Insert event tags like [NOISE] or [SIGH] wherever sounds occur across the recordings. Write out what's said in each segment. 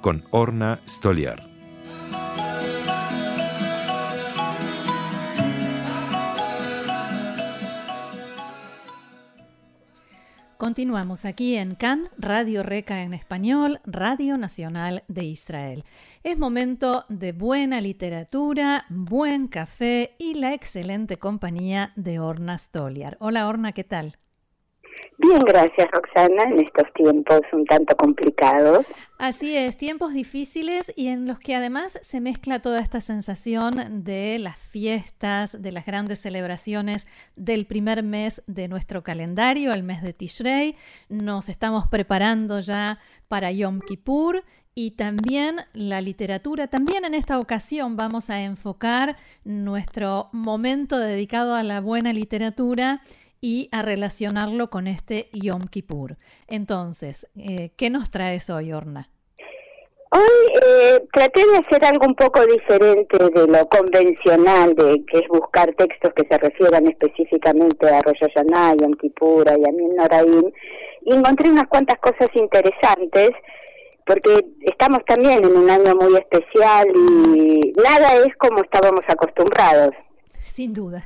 con Orna Stoliar. Continuamos aquí en CAN, Radio Reca en español, Radio Nacional de Israel. Es momento de buena literatura, buen café y la excelente compañía de Orna Stoliar. Hola Orna, ¿qué tal? Bien, gracias Roxana, en estos tiempos un tanto complicados. Así es, tiempos difíciles y en los que además se mezcla toda esta sensación de las fiestas, de las grandes celebraciones del primer mes de nuestro calendario, el mes de Tishrei. Nos estamos preparando ya para Yom Kippur y también la literatura. También en esta ocasión vamos a enfocar nuestro momento dedicado a la buena literatura y a relacionarlo con este Yom Kippur. Entonces, eh, ¿qué nos traes hoy, Orna? Hoy eh, traté de hacer algo un poco diferente de lo convencional, de que es buscar textos que se refieran específicamente a Rosh Hashanah, Yom Kippur, y a Noraim, y encontré unas cuantas cosas interesantes, porque estamos también en un año muy especial y nada es como estábamos acostumbrados. Sin duda.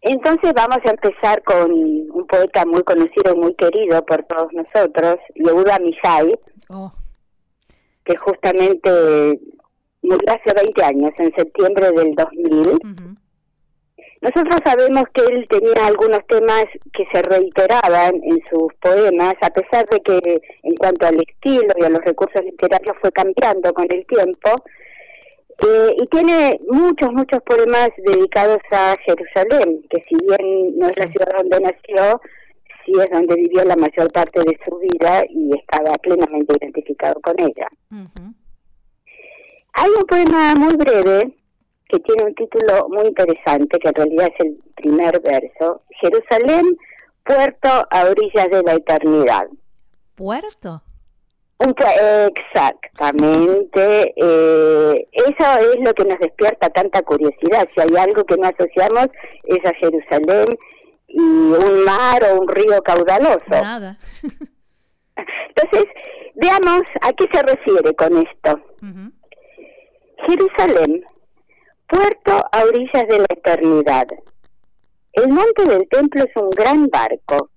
Entonces vamos a empezar con un poeta muy conocido, muy querido por todos nosotros, Yehuda Mishai, oh. que justamente murió hace 20 años, en septiembre del 2000. Nosotros sabemos que él tenía algunos temas que se reiteraban en sus poemas, a pesar de que en cuanto al estilo y a los recursos literarios fue cambiando con el tiempo, eh, y tiene muchos, muchos poemas dedicados a Jerusalén, que si bien no es la ciudad donde nació, sí es donde vivió la mayor parte de su vida y estaba plenamente identificado con ella. Hay un poema muy breve que tiene un título muy interesante, que en realidad es el primer verso, Jerusalén, puerto a orillas de la eternidad. ¿Puerto? Exactamente, eh, eso es lo que nos despierta tanta curiosidad. Si hay algo que no asociamos es a Jerusalén y un mar o un río caudaloso. Nada. [LAUGHS] Entonces, veamos a qué se refiere con esto. Jerusalén, puerto a orillas de la eternidad. El monte del templo es un gran barco,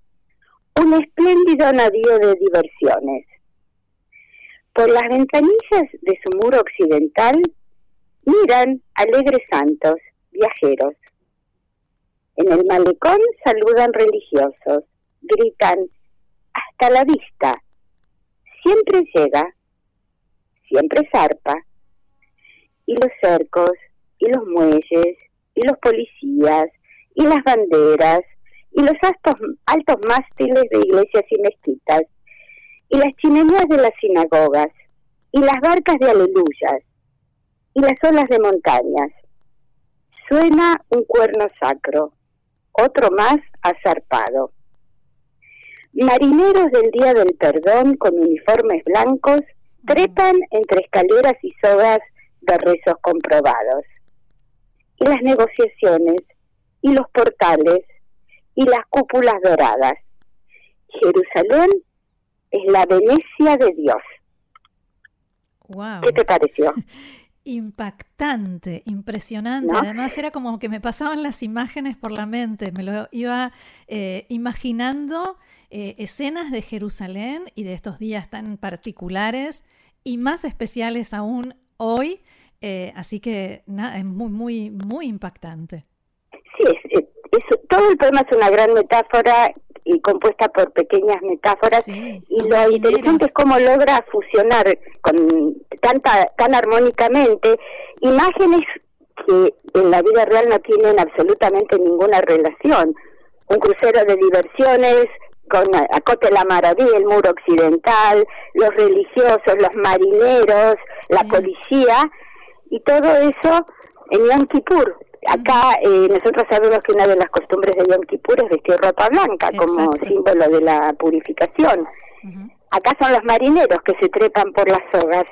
un espléndido navío de diversiones por las ventanillas de su muro occidental miran alegres santos, viajeros. En el malecón saludan religiosos, gritan, hasta la vista. Siempre llega, siempre zarpa. Y los cercos, y los muelles, y los policías, y las banderas, y los altos, altos mástiles de iglesias y mezquitas, y las chimeneas de las sinagogas, y las barcas de aleluyas, y las olas de montañas. Suena un cuerno sacro, otro más azarpado. Marineros del Día del Perdón con uniformes blancos trepan entre escaleras y sogas de rezos comprobados. Y las negociaciones, y los portales, y las cúpulas doradas. Jerusalén es la Venecia de Dios. ¿Qué te pareció? [LAUGHS] Impactante, impresionante. Además era como que me pasaban las imágenes por la mente, me lo iba eh, imaginando eh, escenas de Jerusalén y de estos días tan particulares y más especiales aún hoy. Eh, así que es muy, muy, muy impactante. Sí, es, todo el poema es una gran metáfora y compuesta por pequeñas metáforas. Y lo interesante es cómo logra fusionar con tanta tan armónicamente imágenes que en la vida real no tienen absolutamente ninguna relación. Un crucero de diversiones con Acote la Maraví, el muro occidental, los religiosos, los marineros, la policía, y todo eso en Yom Kippur. Acá eh, nosotros sabemos que una de las costumbres de Yom Kippur es vestir ropa blanca como símbolo de la purificación. Acá son los marineros que se trepan por las sogas.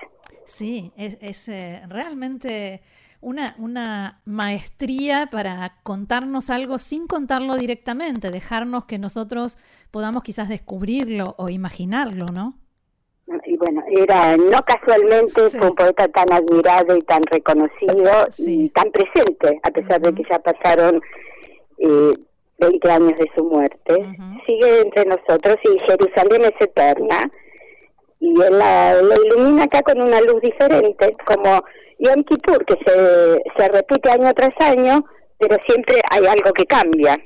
Sí, es, es eh, realmente una, una maestría para contarnos algo sin contarlo directamente, dejarnos que nosotros podamos quizás descubrirlo o imaginarlo, ¿no? Y bueno, era, no casualmente fue un poeta tan admirado y tan reconocido y tan presente, a pesar de que ya pasaron eh, 20 años de su muerte. Sigue entre nosotros y Jerusalén es eterna. Y él la, la, ilumina acá con una luz diferente, como Yom Kippur, que se, se repite año tras año, pero siempre hay algo que cambia.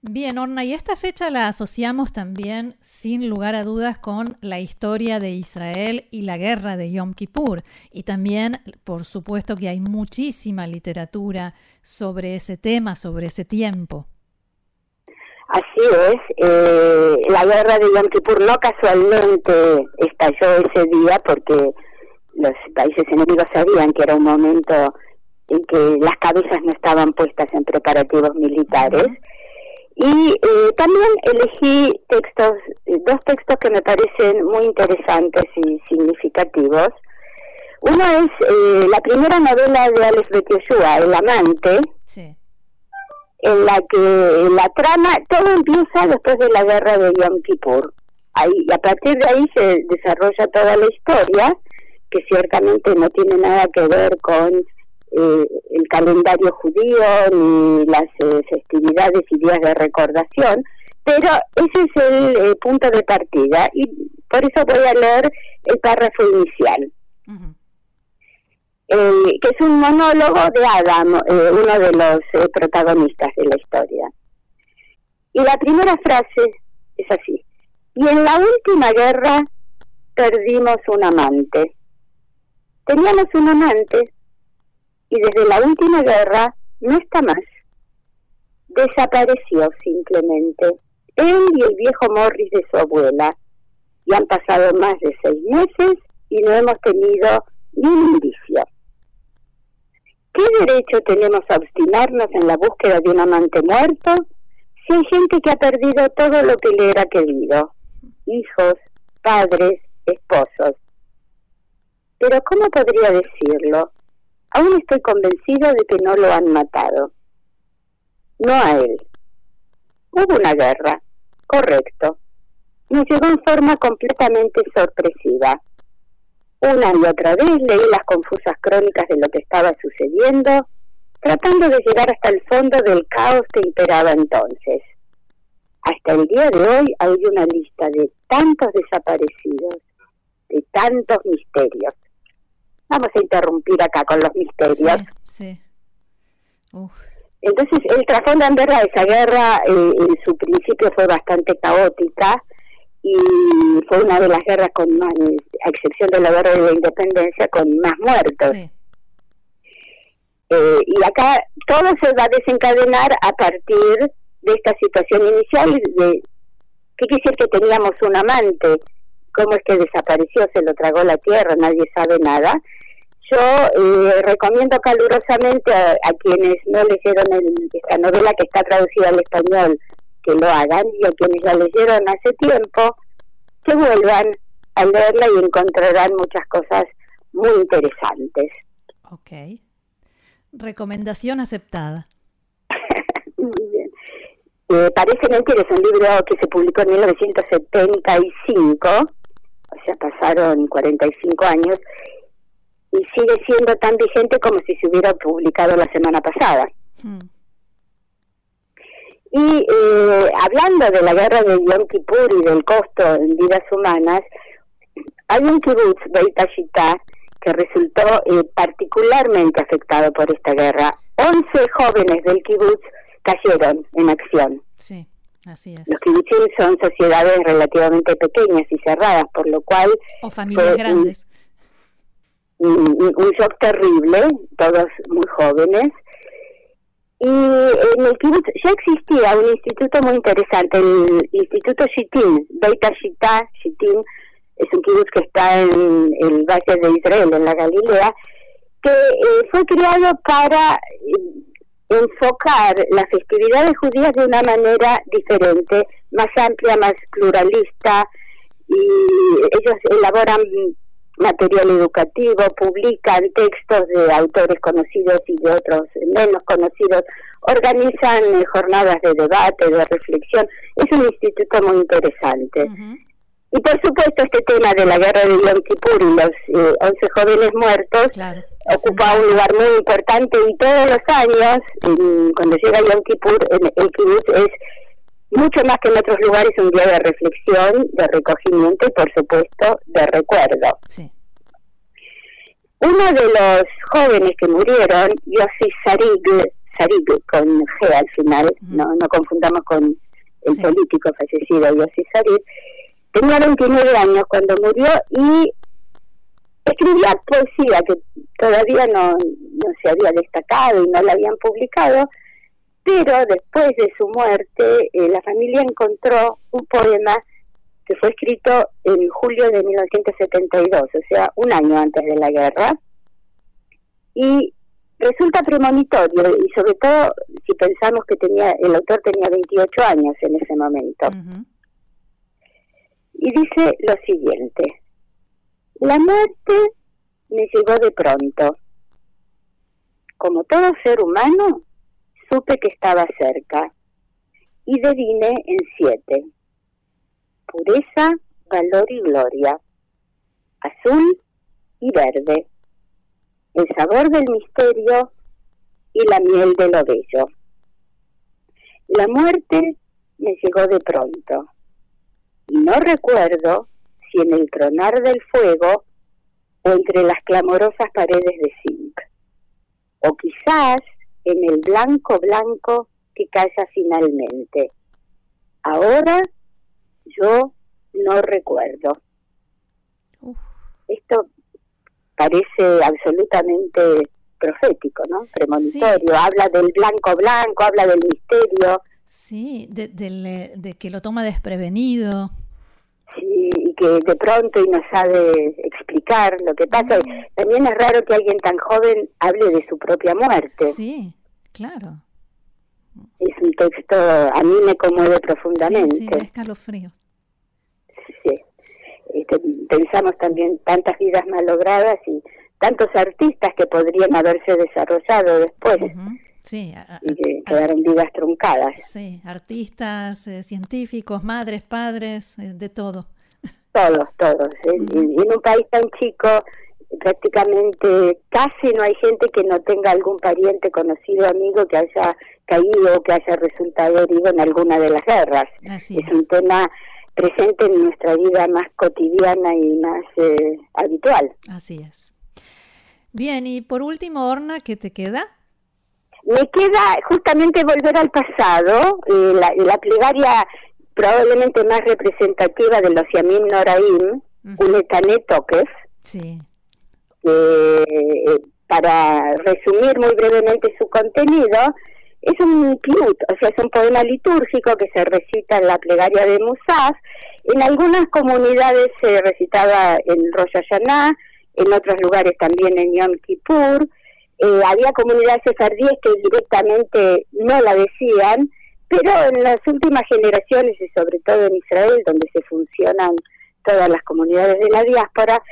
Bien, Orna, y esta fecha la asociamos también, sin lugar a dudas, con la historia de Israel y la guerra de Yom Kippur. Y también, por supuesto, que hay muchísima literatura sobre ese tema, sobre ese tiempo. Así es, eh, la guerra de Yom Kippur no casualmente estalló ese día porque los países enemigos sabían que era un momento en que las cabezas no estaban puestas en preparativos militares. Y eh, también elegí textos, dos textos que me parecen muy interesantes y significativos. Uno es eh, la primera novela de Alex Betioshua, El amante, en la que la trama, todo empieza después de la guerra de Yom Kippur. Ahí, y a partir de ahí se desarrolla toda la historia que ciertamente no tiene nada que ver con eh, el calendario judío ni las eh, festividades y días de recordación, pero ese es el eh, punto de partida y por eso voy a leer el párrafo inicial, que es un monólogo de Adam, uno de los protagonistas de la historia. Y la primera frase es así, y en la última guerra perdimos un amante. Teníamos un amante y desde la última guerra no está más. Desapareció simplemente. Él y el viejo Morris de su abuela. Y han pasado más de seis meses y no hemos tenido ni un indicio. ¿Qué derecho tenemos a obstinarnos en la búsqueda de un amante muerto si hay gente que ha perdido todo lo que le era querido? Hijos, padres, esposos. Pero ¿cómo podría decirlo? Aún estoy convencido de que no lo han matado. No a él. Hubo una guerra, correcto. Nos llegó en forma completamente sorpresiva. Una y otra vez leí las confusas crónicas de lo que estaba sucediendo, tratando de llegar hasta el fondo del caos que imperaba entonces. Hasta el día de hoy hay una lista de tantos desaparecidos, de tantos misterios. Vamos a interrumpir acá con los misterios. Sí, Entonces, el trasfondo en verdad de esa guerra, eh, en su principio fue bastante caótica y fue una de las guerras con más, a excepción de la guerra de la independencia, con más muertos. Eh, y acá todo se va a desencadenar a partir de esta situación inicial de qué quiere decir que teníamos un amante, cómo es que desapareció, se lo tragó la tierra, nadie sabe nada yo eh, recomiendo calurosamente a, quienes no leyeron esta novela que está traducida al español que lo hagan y a quienes la leyeron hace tiempo que vuelvan a leerla y encontrarán muchas cosas muy interesantes. Ok. Recomendación aceptada. [LAUGHS] muy bien. Eh, parece mentira, es un libro que se publicó en 1975, o sea, pasaron 45 años, y sigue siendo tan vigente como si se hubiera publicado la semana pasada. Hmm. Y eh, hablando de la guerra de Yom Kippur y del costo en vidas humanas, hay un kibbutz, Beit que resultó eh, particularmente afectado por esta guerra. 11 jóvenes del kibbutz cayeron en acción. Sí, así es. Los kibbutzim son sociedades relativamente pequeñas y cerradas, por lo cual... O familias grandes un, shock terrible, todos muy jóvenes. Y en el kibbutz ya existía un instituto muy interesante, el Instituto Shitin, Beita Shita, Shitin, es un kibbutz que está en el Valle de Israel, en la Galilea, que eh, fue creado para eh, enfocar las festividades judías de una manera diferente, más amplia, más pluralista, y ellos elaboran material educativo, publican textos de autores conocidos y de otros menos conocidos, organizan eh, jornadas de debate, de reflexión. Es un instituto muy interesante. Y por supuesto este tema de la guerra de Yom Kippur y los eh, 11 jóvenes muertos ocupa un lugar muy importante y todos los años, cuando llega Yom Kippur, el Kibbutz es mucho más que en otros lugares un día de reflexión, de recogimiento y por supuesto de recuerdo. Uno de los jóvenes que murieron, Yossi Sarig, Sarig con G al final, no, no confundamos con el político fallecido Yossi Sarig, tenía 29 años cuando murió y escribía poesía que todavía no, no se había destacado y no la habían publicado, pero después de su muerte eh, la familia encontró un poema que fue escrito en julio de 1972, o sea, un año antes de la guerra, y resulta premonitorio, y sobre todo si pensamos que tenía el autor tenía 28 años en ese momento. Y dice lo siguiente, la muerte me llegó de pronto. Como todo ser humano, supe que estaba cerca y devine en siete. Pureza, valor y gloria. Azul y verde. El sabor del misterio y la miel de lo bello. La muerte me llegó de pronto y no recuerdo si en el tronar del fuego o entre las clamorosas paredes de zinc, o quizás en el blanco blanco que calla finalmente. Ahora yo no recuerdo. Esto parece absolutamente profético, ¿no? Premonitorio. Habla del blanco blanco, habla del misterio, Sí, de, de, de, que lo toma desprevenido. Sí, que de pronto y no sabe explicar lo que pasa. También es raro que alguien tan joven hable de su propia muerte. Sí, claro. Es un texto, a mí me conmueve profundamente. Sí, sí, escalofrío. Sí. Este, pensamos también tantas vidas malogradas y tantos artistas que podrían haberse desarrollado después. Sí, y que quedaron vidas truncadas. Sí, artistas, eh, científicos, madres, padres, eh, de todo. Todos, todos. en, un país tan chico, prácticamente casi no hay gente que no tenga algún pariente, conocido, amigo que haya caído o que haya resultado herido en alguna de las guerras. es, un tema presente en nuestra vida más cotidiana y más eh, habitual. Así es. Bien, y por último, Orna, ¿qué te queda? Me queda justamente volver al pasado, eh, la, plegaria probablemente más representativa de los Yamim Noraim, Unetane Toques, sí. Eh, para resumir muy brevemente su contenido, es un piut, o sea, es un poema litúrgico que se recita en la plegaria de Musaf. En algunas comunidades se recitaba en Rosh Hashanah, en otros lugares también en Yom Kippur. Eh, había comunidades sefardíes que directamente no la decían, pero en las últimas generaciones y sobre todo en Israel, donde se funcionan todas las comunidades de la diáspora,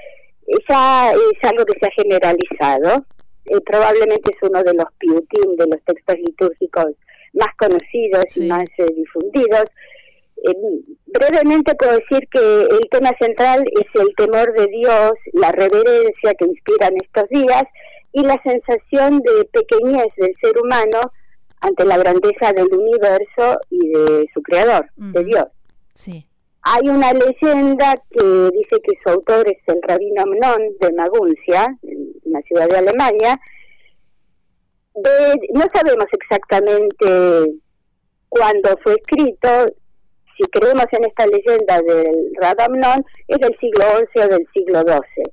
eh, ya es algo que se ha generalizado. Eh, probablemente es uno de los piutín, de los textos litúrgicos más conocidos y más difundidos. brevemente puedo decir que el tema central es el temor de Dios, la reverencia que inspiran estos días y la sensación de pequeñez del ser humano ante la grandeza del universo y de su creador, de Dios. Sí. Hay una leyenda que dice que su autor es el rabino Amnon de Maguncia, en una ciudad de Alemania. no sabemos exactamente cuándo fue escrito. Si creemos en esta leyenda del Rabbi Amnon, es del siglo XI o del siglo XII.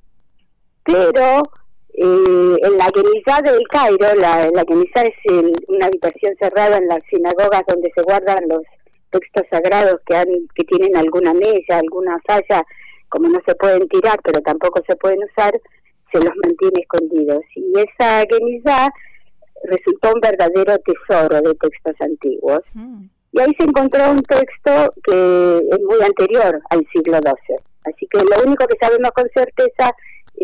Pero Eh, en la Genizá del Cairo, la, la es una habitación cerrada en las sinagogas donde se guardan los textos sagrados que, han, que tienen alguna mella, alguna falla, como no se pueden tirar, pero tampoco se pueden usar, se los mantiene escondidos. Y esa Genizá resultó un verdadero tesoro de textos antiguos. Mm. Y ahí se encontró un texto que es muy anterior al siglo XII. Así que lo único que sabemos con certeza es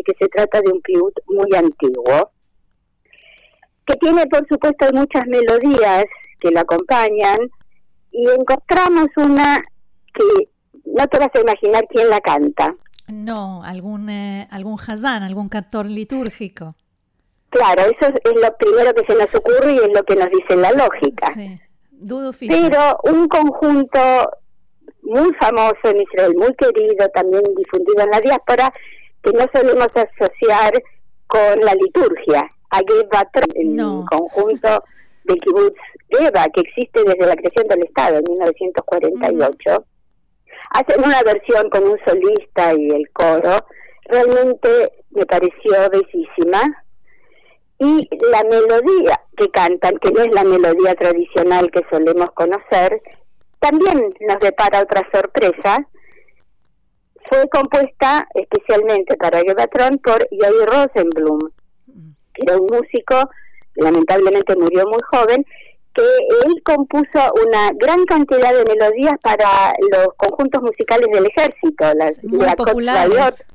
que se trata de un piut muy antiguo, que tiene por supuesto muchas melodías que lo acompañan, y encontramos una que no te vas a imaginar quién la canta. No, algún, eh, algún hazán, algún cantor litúrgico. Claro, eso es, lo primero que se nos ocurre y es lo que nos dice la lógica. Sí. Dudo Pero un conjunto muy famoso en Israel, muy querido, también difundido en la diáspora, que no solemos asociar con la liturgia, a Geba el conjunto de kibbutz Geba, que existe desde la creación del Estado en 1948. Hacen una versión con un solista y el coro, realmente me pareció bellísima. Y la melodía que cantan, que no es la melodía tradicional que solemos conocer, también nos depara otra sorpresa. Fue compuesta especialmente para Gebatron por Yair Rosenblum, que era un músico, lamentablemente murió muy joven, que él compuso una gran cantidad de melodías para los conjuntos musicales del ejército, las, muy populares.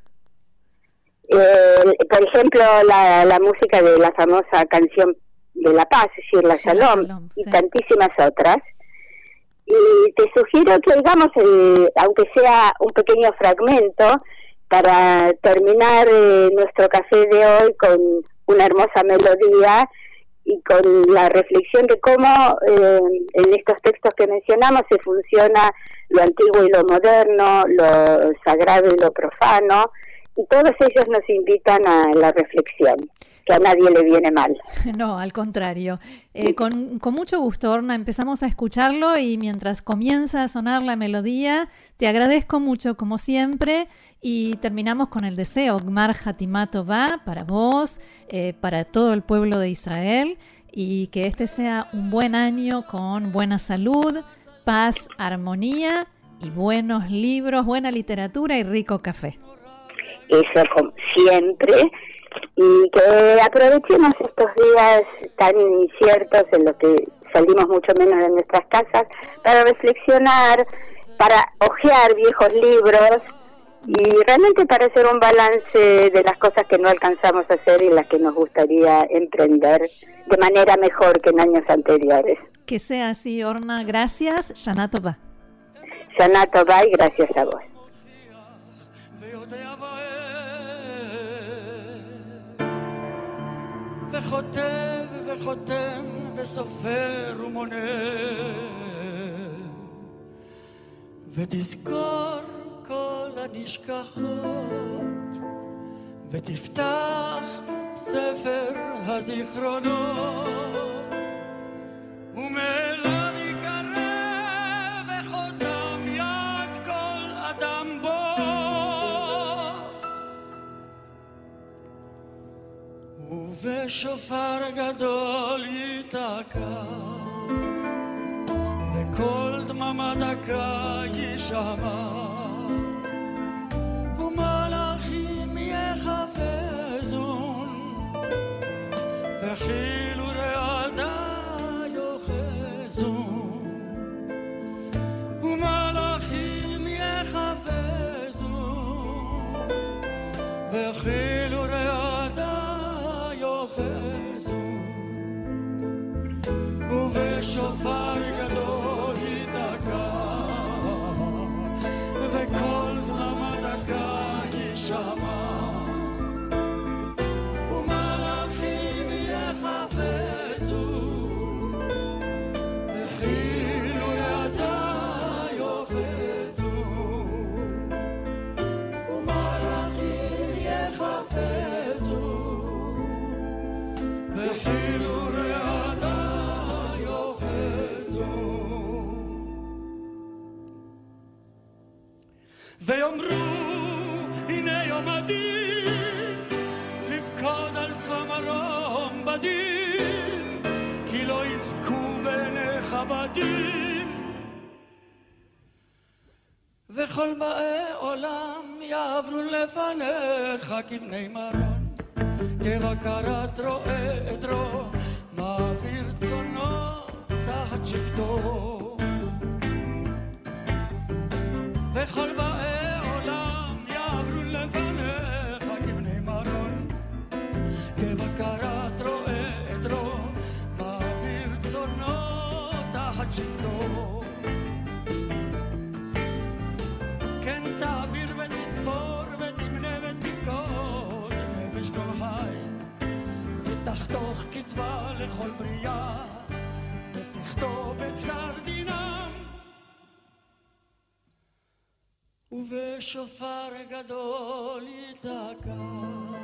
Eh, por ejemplo, la, la música de la famosa canción de la paz, decir, la Shalom, y tantísimas otras. Y te sugiero que digamos, aunque sea un pequeo fragmento, para terminar eh, nuestro café de hoy con una hermosa melodía y con la reflexión de cómo eh, en estos textos que mencionamos se funciona lo antiguo y lo moderno, lo sagrado y lo profano, y todos ellos nos invitan a la reflexión que a nadie le viene mal. [LAUGHS] No, al contrario. Eh, con, con, mucho gusto, Orna, empezamos a escucharlo y mientras comienza a sonar la melodía, te agradezco mucho, como siempre, y terminamos con el deseo, Gmar Hatimato va para vos, eh, para todo el pueblo de Israel, y que este sea un buen año con buena salud, paz, armonía y buenos libros, buena literatura y rico café. Eso como siempre y que aprovechemos estos días tan inciertos en los que salimos mucho menos de nuestras casas para reflexionar, para hojear viejos libros y realmente para hacer un balance de las cosas que no alcanzamos a hacer y las que nos gustaría emprender de manera mejor que en años anteriores. Que sea así, Orna. Gracias. Shanato va y gracias a vos. וכותב וחותם וסופר ומונה. ותזכור כל הנשכחות ותפתח ספר הזיכרונות ומאליו ובשופר גדול ייתקע, וכל דממה דקה יישמע, ומלאכים יחפזון, וכאילו רעדה יאחזון, ומלאכים יחפזון, וכאילו ובשופר הדין לפקוד על מרום בדין, כי לא יזכו בעיניך בדין. וכל באי עולם יעברו לפניך כבני מרון, כבקרת רועה עדרו, מעביר צונו תחת שבטו. וכל באי כבקרת רועה עדרו, מעביר צונו תחת שבטו. כן תעביר ותספור ותמנה ותפקוד נפש כל חי ותחתוך קצבה לכל בריאה ותכתוב את גזר דינם ובשופר גדול ייתקע